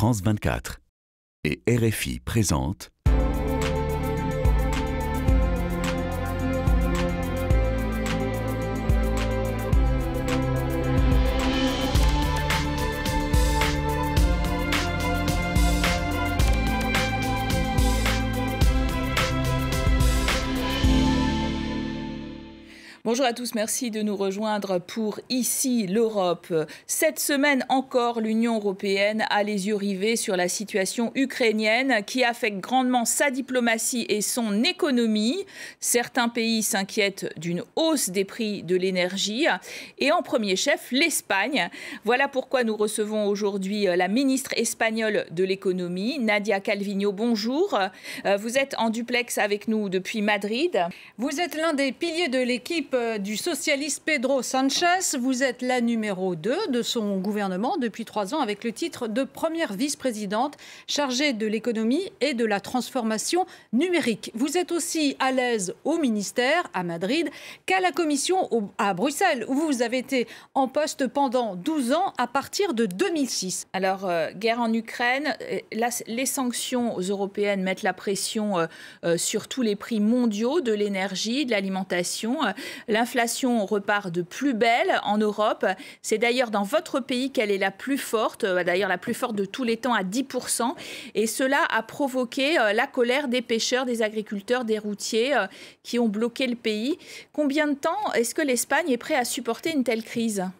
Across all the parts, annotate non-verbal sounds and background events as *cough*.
France 24 et RFI présente Bonjour à tous, merci de nous rejoindre pour Ici l'Europe. Cette semaine encore, l'Union européenne a les yeux rivés sur la situation ukrainienne qui affecte grandement sa diplomatie et son économie. Certains pays s'inquiètent d'une hausse des prix de l'énergie et en premier chef l'Espagne. Voilà pourquoi nous recevons aujourd'hui la ministre espagnole de l'économie, Nadia Calvino. Bonjour. Vous êtes en duplex avec nous depuis Madrid. Vous êtes l'un des piliers de l'équipe euh, du socialiste Pedro Sanchez. Vous êtes la numéro 2 de son gouvernement depuis trois ans avec le titre de première vice-présidente chargée de l'économie et de la transformation numérique. Vous êtes aussi à l'aise au ministère, à Madrid, qu'à la commission à Bruxelles, où vous avez été en poste pendant 12 ans à partir de 2006. Alors, euh, guerre en Ukraine, euh, les sanctions européennes mettent la pression sur tous les prix mondiaux de l'énergie, de l'alimentation. L'inflation repart de plus belle en Europe. C'est d'ailleurs dans votre pays qu'elle est la plus forte, euh, d'ailleurs la plus forte de tous les temps à 10%. Et cela a provoqué euh, la colère des pêcheurs, des agriculteurs, des routiers euh, qui ont bloqué le pays. Combien de temps est-ce que l'Espagne est prête à supporter une telle crise?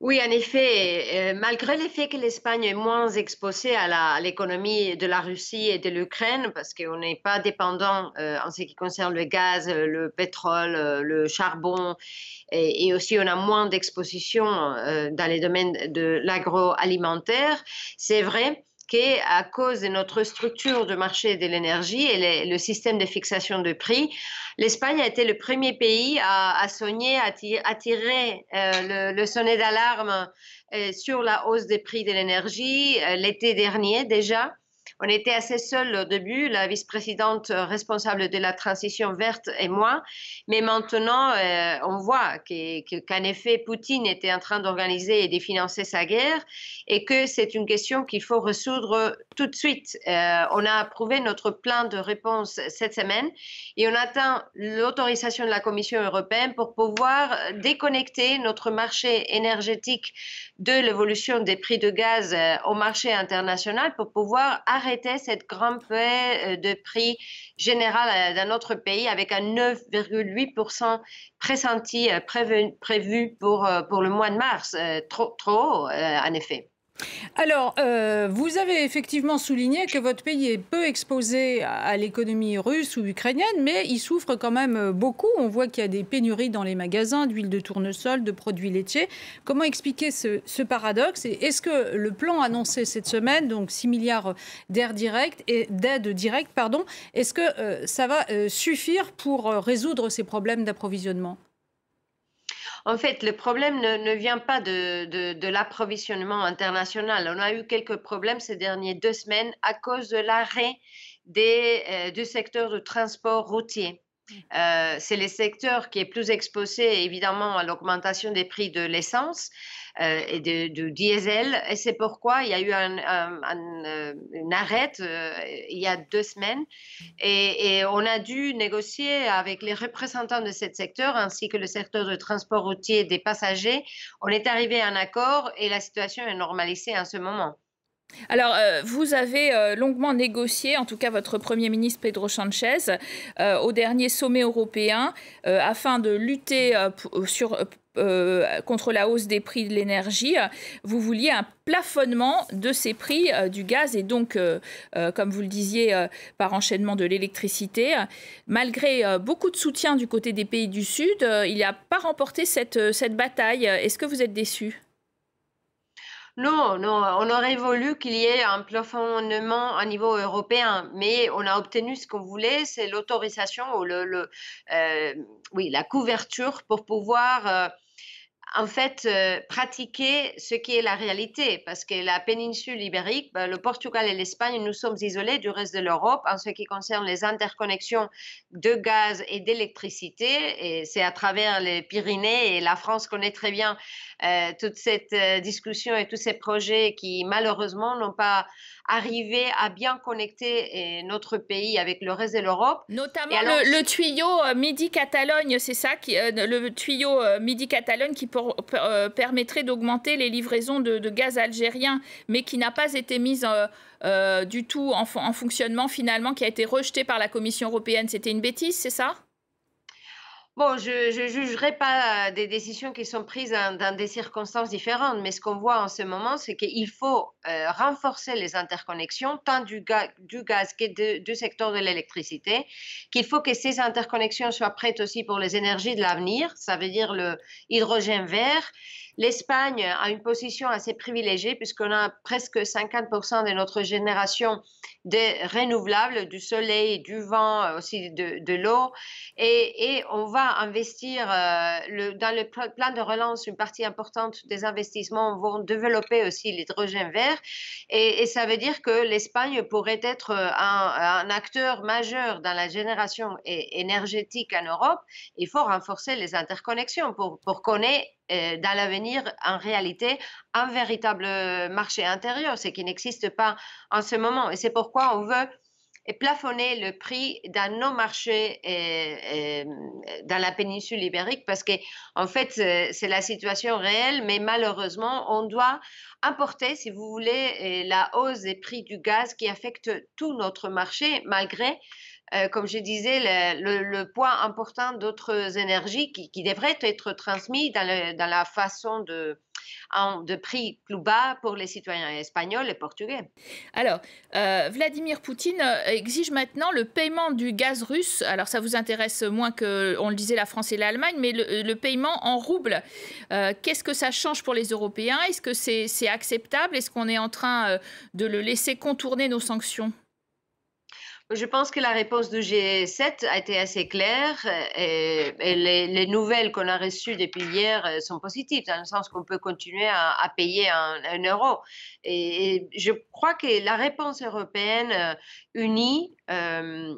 Oui, en effet, euh, malgré le fait que l'Espagne est moins exposée à l'économie de la Russie et de l'Ukraine, parce qu'on n'est pas dépendant euh, en ce qui concerne le gaz, le pétrole, euh, le charbon, et, et aussi on a moins d'exposition dans les domaines de l'agroalimentaire, c'est vrai à cause de notre structure de marché de l'énergie et le, système de fixation de prix, l'Espagne a été le premier pays à, à sonner, à, tirer euh, le, sonnet d'alarme euh, sur la hausse des prix de l'énergie euh, l'été dernier déjà. On était assez seuls au début, la vice-présidente responsable de la transition verte et moi, mais maintenant, euh, on voit qu'en effet, Poutine était en train d'organiser et de financer sa guerre et que c'est une question qu'il faut résoudre tout de suite. Euh, on a approuvé notre plan de réponse cette semaine et on attend l'autorisation de la Commission européenne pour pouvoir déconnecter notre marché énergétique de l'évolution des prix de gaz euh, au marché international pour pouvoir arrêter cette grande paix euh, de prix général euh, dans notre pays avec un 9,8% pressenti euh, prévu, pour, le mois de mars. Trop, trop en effet. Alors, euh, vous avez effectivement souligné que votre pays est peu exposé à, l'économie russe ou ukrainienne, mais il souffre quand même beaucoup. On voit qu'il y a des pénuries dans les magasins d'huile de tournesol, de produits laitiers. Comment expliquer ce, paradoxe est-ce que le plan annoncé cette semaine, donc 6 milliards d'aide directe, pardon, est-ce que euh, ça va euh, suffire pour résoudre ces problèmes d'approvisionnement? En fait, le problème ne, vient pas de, l'approvisionnement international. On a eu quelques problèmes ces dernières deux semaines à cause de l'arrêt euh, du secteur du transport routier. Euh, c'est le secteur qui est plus exposé évidemment à l'augmentation des prix de l'essence. Euh, et de, diesel. Et c'est pourquoi il y a eu un, euh, une arrêt euh, il y a deux semaines. Et, on a dû négocier avec les représentants de ce secteur ainsi que le secteur de transport routier des passagers. On est arrivé à un accord et la situation est normalisée en ce moment. Alors, vous avez longuement négocié, en tout cas votre Premier ministre Pedro Sanchez, au dernier sommet européen, afin de lutter euh, contre la hausse des prix de l'énergie, vous vouliez un plafonnement de ces prix euh, du gaz et donc, euh, comme vous le disiez, par enchaînement de l'électricité. Malgré beaucoup de soutien du côté des pays du Sud, il n'a pas remporté cette, cette bataille. Est-ce que vous êtes déçu? Non, non, on aurait voulu qu'il y ait un plafonnement au niveau européen, mais on a obtenu ce qu'on voulait, c'est l'autorisation ou le, oui, la couverture pour pouvoir en fait, euh, pratiquer ce qui est la réalité, parce que la péninsule ibérique, ben, le Portugal et l'Espagne, nous sommes isolés du reste de l'Europe en ce qui concerne les interconnexions de gaz et d'électricité, et c'est à travers les Pyrénées, et la France connaît très bien euh, toute cette euh, discussion et tous ces projets qui, malheureusement, n'ont pas arriver à bien connecter notre pays avec le reste de l'Europe. Notamment le, tuyau Midi-Catalogne, c'est ça, qui, le tuyau Midi-Catalogne qui permettrait d'augmenter les livraisons de, gaz algérien, mais qui n'a pas été mise du tout en, en fonctionnement finalement, qui a été rejeté par la Commission européenne. C'était une bêtise, c'est ça? Bon, je ne jugerai pas euh, des décisions qui sont prises dans, des circonstances différentes, mais ce qu'on voit en ce moment, c'est qu'il faut euh, renforcer les interconnexions, tant du, du gaz que du secteur de l'électricité, qu'il faut que ces interconnexions soient prêtes aussi pour les énergies de l'avenir, ça veut dire le hydrogène vert, L'Espagne a une position assez privilégiée puisqu'on a presque 50% de notre génération de renouvelables, du soleil, du vent, aussi de, l'eau. Et, on va investir euh, dans le plan de relance, une partie importante des investissements vont développer aussi l'hydrogène vert. Et, ça veut dire que l'Espagne pourrait être un, acteur majeur dans la génération énergétique en Europe. Il faut renforcer les interconnexions pour, pour qu'on ait euh, dans l'avenir, en réalité, un véritable marché intérieur, ce qui n'existe pas en ce moment. Et c'est pourquoi on veut plafonner le prix dans nos marchés euh, euh, dans la péninsule ibérique parce que en fait c'est la situation réelle mais malheureusement on doit importer si vous voulez la hausse des prix du gaz qui affecte tout notre marché malgré euh, comme je disais, le, poids important d'autres énergies qui, devraient être transmis dans, la façon de, prix plus bas pour les citoyens espagnols et portugais. Alors, euh, Vladimir Poutine euh, exige maintenant le paiement du gaz russe. Alors, ça vous intéresse moins que, on le disait, la France et l'Allemagne, mais le, paiement en roubles. Qu'est-ce que ça change pour les Européens? Est-ce que c'est acceptable? Est-ce qu'on est en train de le laisser contourner nos sanctions? Je pense que la réponse du G7 a été assez claire et, les, nouvelles qu'on a reçues depuis hier euh, sont positives, dans le sens qu'on peut continuer à, payer un, euro. Et, je crois que la réponse européenne euh, unie euh,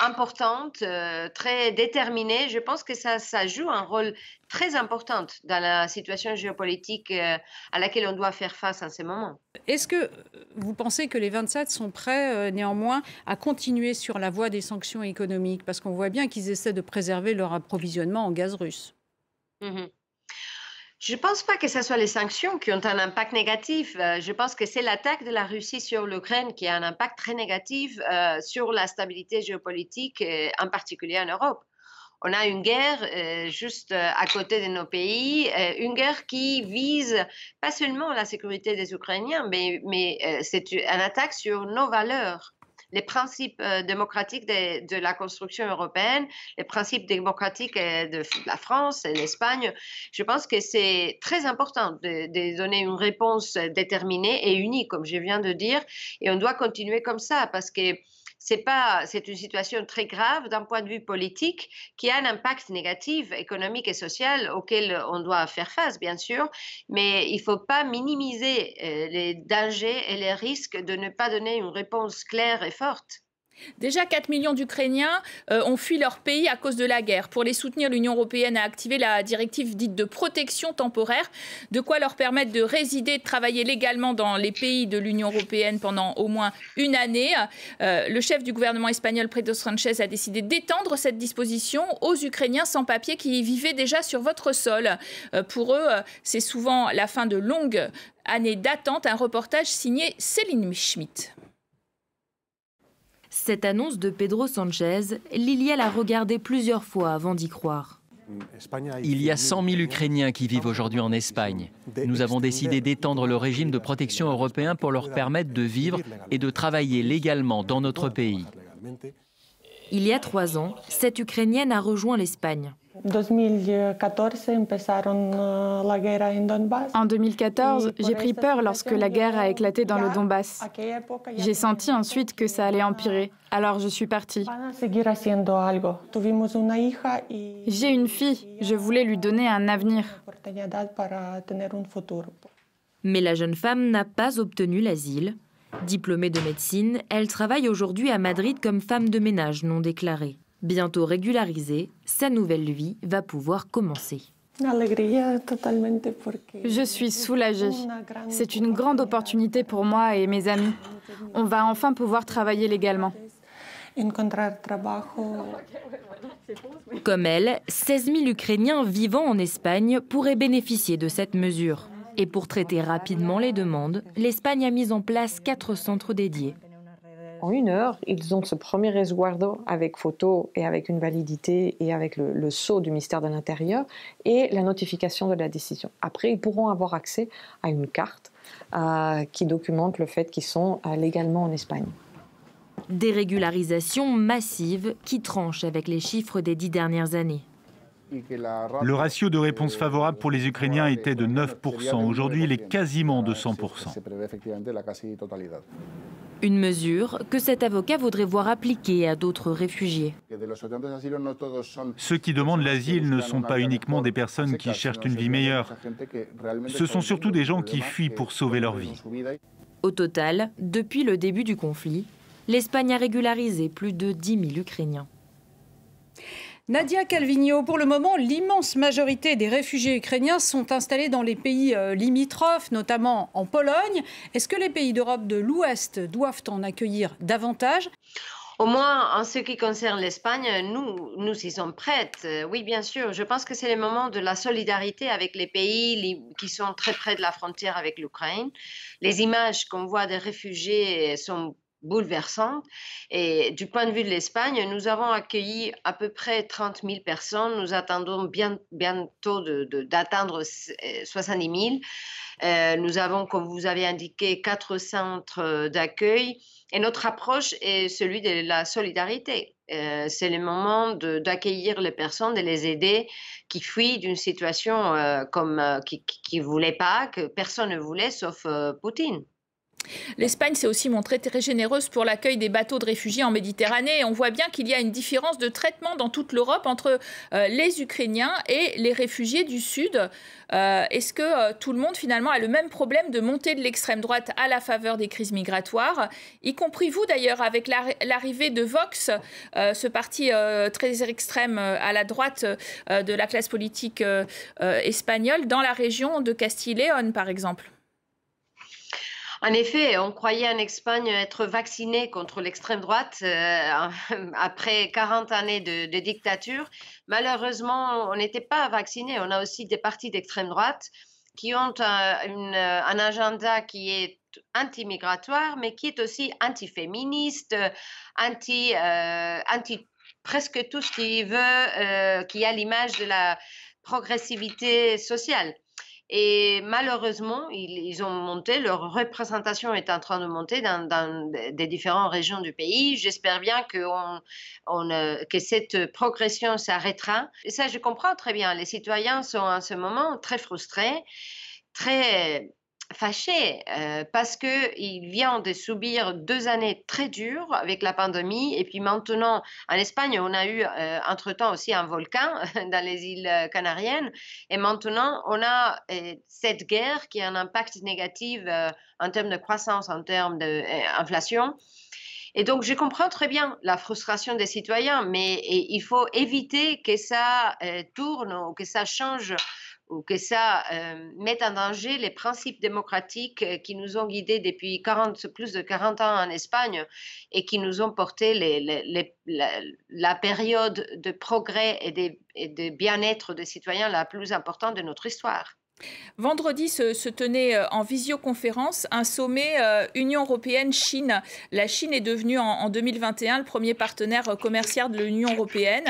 importante, euh, très déterminée. Je pense que ça, ça, joue un rôle très important dans la situation géopolitique euh, à laquelle on doit faire face en ce moment. Est-ce que vous pensez que les 27 sont prêts euh, néanmoins à continuer sur la voie des sanctions économiques? Parce qu'on voit bien qu'ils essaient de préserver leur approvisionnement en gaz russe. Mmh je ne pense pas que ce soit les sanctions qui ont un impact négatif. Euh, je pense que c'est l'attaque de la Russie sur l'Ukraine qui a un impact très négatif euh, sur la stabilité géopolitique, euh, en particulier en Europe. On a une guerre juste à côté de nos pays, une guerre qui vise pas seulement la sécurité des Ukrainiens, mais, mais c'est une attaque sur nos valeurs les principes euh, démocratiques de, la construction européenne, les principes démocratiques euh, de la France et l'Espagne. Je pense que c'est très important de, de, donner une réponse déterminée et unie, comme je viens de dire, et on doit continuer comme ça parce que c'est pas, c'est une situation très grave d'un point de vue politique qui a un impact négatif économique et social auquel on doit faire face, bien sûr, mais il faut pas minimiser euh, les dangers et les risques de ne pas donner une réponse claire et forte. Déjà, 4 millions d'Ukrainiens euh, ont fui leur pays à cause de la guerre. Pour les soutenir, l'Union européenne a activé la directive dite de protection temporaire, de quoi leur permettre de résider de travailler légalement dans les pays de l'Union européenne pendant au moins une année. Euh, le chef du gouvernement espagnol, Pedro Sanchez, a décidé d'étendre cette disposition aux Ukrainiens sans papier qui vivaient déjà sur votre sol. Euh, pour eux, c'est souvent la fin de longues années d'attente. Un reportage signé Céline Schmitt. Cette annonce de Pedro Sanchez, Liliel a regardé plusieurs fois avant d'y croire. Il y a 100 000 Ukrainiens qui vivent aujourd'hui en Espagne. Nous avons décidé d'étendre le régime de protection européen pour leur permettre de vivre et de travailler légalement dans notre pays. Il y a trois ans, cette Ukrainienne a rejoint l'Espagne. En 2014, j'ai pris peur lorsque la guerre a éclaté dans le Donbass. J'ai senti ensuite que ça allait empirer, alors je suis partie. J'ai une fille, je voulais lui donner un avenir. Mais la jeune femme n'a pas obtenu l'asile. Diplômée de médecine, elle travaille aujourd'hui à Madrid comme femme de ménage non déclarée. Bientôt régularisée, sa nouvelle vie va pouvoir commencer. Je suis soulagée. C'est une grande opportunité pour moi et mes amis. On va enfin pouvoir travailler légalement. Comme elle, 16 000 Ukrainiens vivant en Espagne pourraient bénéficier de cette mesure. Et pour traiter rapidement les demandes, l'Espagne a mis en place quatre centres dédiés. En une heure, ils ont ce premier resguardo avec photo et avec une validité et avec le, sceau du ministère de l'Intérieur et la notification de la décision. Après, ils pourront avoir accès à une carte euh, qui documente le fait qu'ils sont euh, légalement en Espagne. Des régularisations massives qui tranchent avec les chiffres des dix dernières années. Le ratio de réponse favorable pour les Ukrainiens était de 9%. Aujourd'hui, il est quasiment de 100%. Une mesure que cet avocat voudrait voir appliquée à d'autres réfugiés. Ceux qui demandent l'asile ne sont pas uniquement des personnes qui cherchent une vie meilleure. Ce sont surtout des gens qui fuient pour sauver leur vie. Au total, depuis le début du conflit, l'Espagne a régularisé plus de 10 000 Ukrainiens. Nadia Calvino, pour le moment, l'immense majorité des réfugiés ukrainiens sont installés dans les pays euh, limitrophes, notamment en Pologne. Est-ce que les pays d'Europe de l'Ouest doivent en accueillir davantage? Au moins, en ce qui concerne l'Espagne, nous, nous y sommes prêtes. Euh, oui, bien sûr. Je pense que c'est le moment de la solidarité avec les pays qui sont très près de la frontière avec l'Ukraine. Les images qu'on voit des réfugiés sont bouleversante. Et du point de vue de l'Espagne, nous avons accueilli à peu près 30 000 personnes. Nous attendons bien, bientôt d'atteindre 70 000. Euh, nous avons, comme vous avez indiqué, quatre centres d'accueil. Et notre approche est celui de la solidarité. Euh, c'est le moment d'accueillir les personnes, de les aider qui fuient d'une situation euh, comme qui ne voulaient pas, que personne ne voulait sauf Poutine. L'Espagne s'est aussi montrée très généreuse pour l'accueil des bateaux de réfugiés en Méditerranée. on voit bien qu'il y a une différence de traitement dans toute l'Europe entre euh, les Ukrainiens et les réfugiés du Sud. Euh, est-ce que euh, tout le monde finalement a le même problème de montée de l'extrême droite à la faveur des crises migratoires, y compris vous d'ailleurs avec l'arrivée de Vox, ce parti très extrême à la droite de la classe politique espagnole, dans la région de Castille-Léon par exemple en effet, on croyait en Espagne être vacciné contre l'extrême droite euh, *laughs* après 40 années de, dictature. Malheureusement, on n'était pas vacciné. On a aussi des partis d'extrême droite qui ont un, agenda qui est anti-migratoire, mais qui est aussi anti-féministe, anti, euh, anti presque tout ce qui veut, euh, qui a l'image de la progressivité sociale. Et malheureusement, ils, ont monté, leur représentation est en train de monter dans, des différentes régions du pays. J'espère bien que, euh, que cette progression s'arrêtera. Et ça, je comprends très bien. Les citoyens sont en ce moment très frustrés, très fâché euh, parce qu'il vient de subir deux années très dures avec la pandémie et puis maintenant en Espagne on a eu euh, entre-temps aussi un volcan *laughs* dans les îles canariennes et maintenant on a euh, cette guerre qui a un impact négatif en termes de croissance, en termes d'inflation. Et donc, je comprends très bien la frustration des citoyens, mais il faut éviter que ça tourne ou que ça change ou que ça euh, mette en danger les principes démocratiques euh, qui nous ont guidés depuis 40, plus de 40 ans en Espagne et qui nous ont porté la, période de progrès et de, et de bien-être des citoyens la plus importante de notre histoire. Vendredi se, tenait euh, en visioconférence un sommet Union européenne-Chine. La Chine est devenue en, 2021 le premier partenaire commercial de l'Union européenne.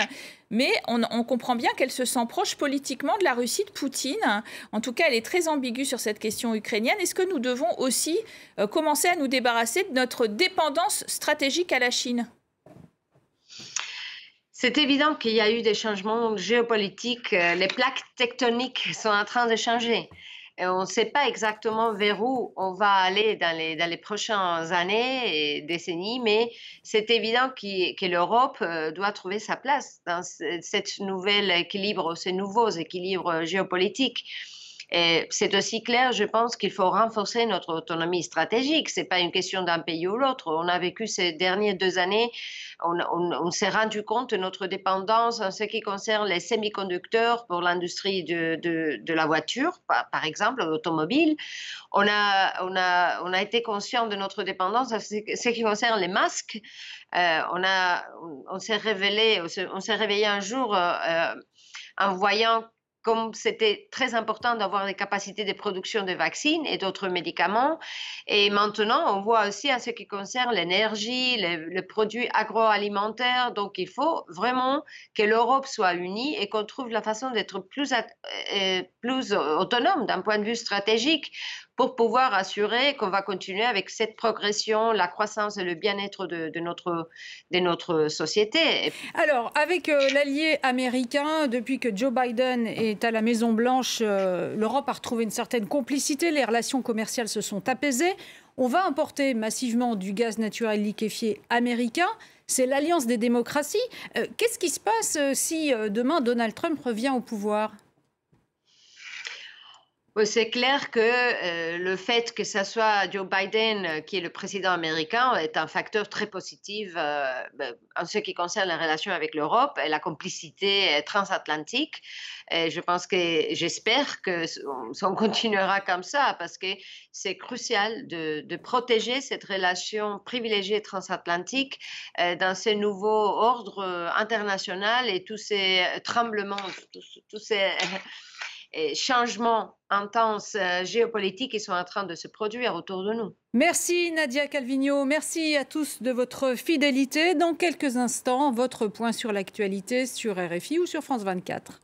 Mais on, comprend bien qu'elle se sent proche politiquement de la Russie de Poutine. En tout cas, elle est très ambiguë sur cette question ukrainienne. Est-ce que nous devons aussi euh, commencer à nous débarrasser de notre dépendance stratégique à la Chine? C'est évident qu'il y a eu des changements géopolitiques. Les plaques tectoniques sont en train de changer on ne sait pas exactement vers où on va aller dans les, prochaines années et décennies, mais c'est évident que l'Europe euh, doit trouver sa place dans cette nouvel équilibre, ces nouveaux équilibres géopolitiques. C'est aussi clair, je pense qu'il faut renforcer notre autonomie stratégique. Ce n'est pas une question d'un pays ou l'autre. On a vécu ces dernières deux années, on, s'est rendu compte de notre dépendance en ce qui concerne les semi-conducteurs pour l'industrie de, de, la voiture, par, exemple, l'automobile. On a, on, a, on a été conscient de notre dépendance en ce qui concerne les masques. Euh, on, on s'est révélé, on s'est réveillé un jour euh, en voyant comme c'était très important d'avoir des capacités de production de vaccins et d'autres médicaments. Et maintenant, on voit aussi en ce qui concerne l'énergie, les, produits agroalimentaires. Donc, il faut vraiment que l'Europe soit unie et qu'on trouve la façon d'être plus, euh, plus autonome d'un point de vue stratégique pour pouvoir assurer qu'on va continuer avec cette progression, la croissance et le bien-être de, notre, de notre société. Alors, avec euh, l'allié américain, depuis que Joe Biden est à la Maison-Blanche, euh, l'Europe a retrouvé une certaine complicité, les relations commerciales se sont apaisées. On va importer massivement du gaz naturel liquéfié américain. C'est l'alliance des démocraties. Euh, qu'est-ce qui se passe si demain Donald Trump revient au pouvoir? C'est clair que euh, le fait que ce soit Joe Biden euh, qui est le président américain est un facteur très positif euh, ben, en ce qui concerne les relations avec l'Europe et la complicité transatlantique. Et je pense que j'espère que on, continuera comme ça parce que c'est crucial de, protéger cette relation privilégiée transatlantique dans ce nouveau ordre international et tous ces tremblements, tous ces *laughs* changements intenses euh, géopolitiques qui sont en train de se produire autour de nous. Merci Nadia Calvino, merci à tous de votre fidélité. Dans quelques instants, votre point sur l'actualité sur RFI ou sur France 24.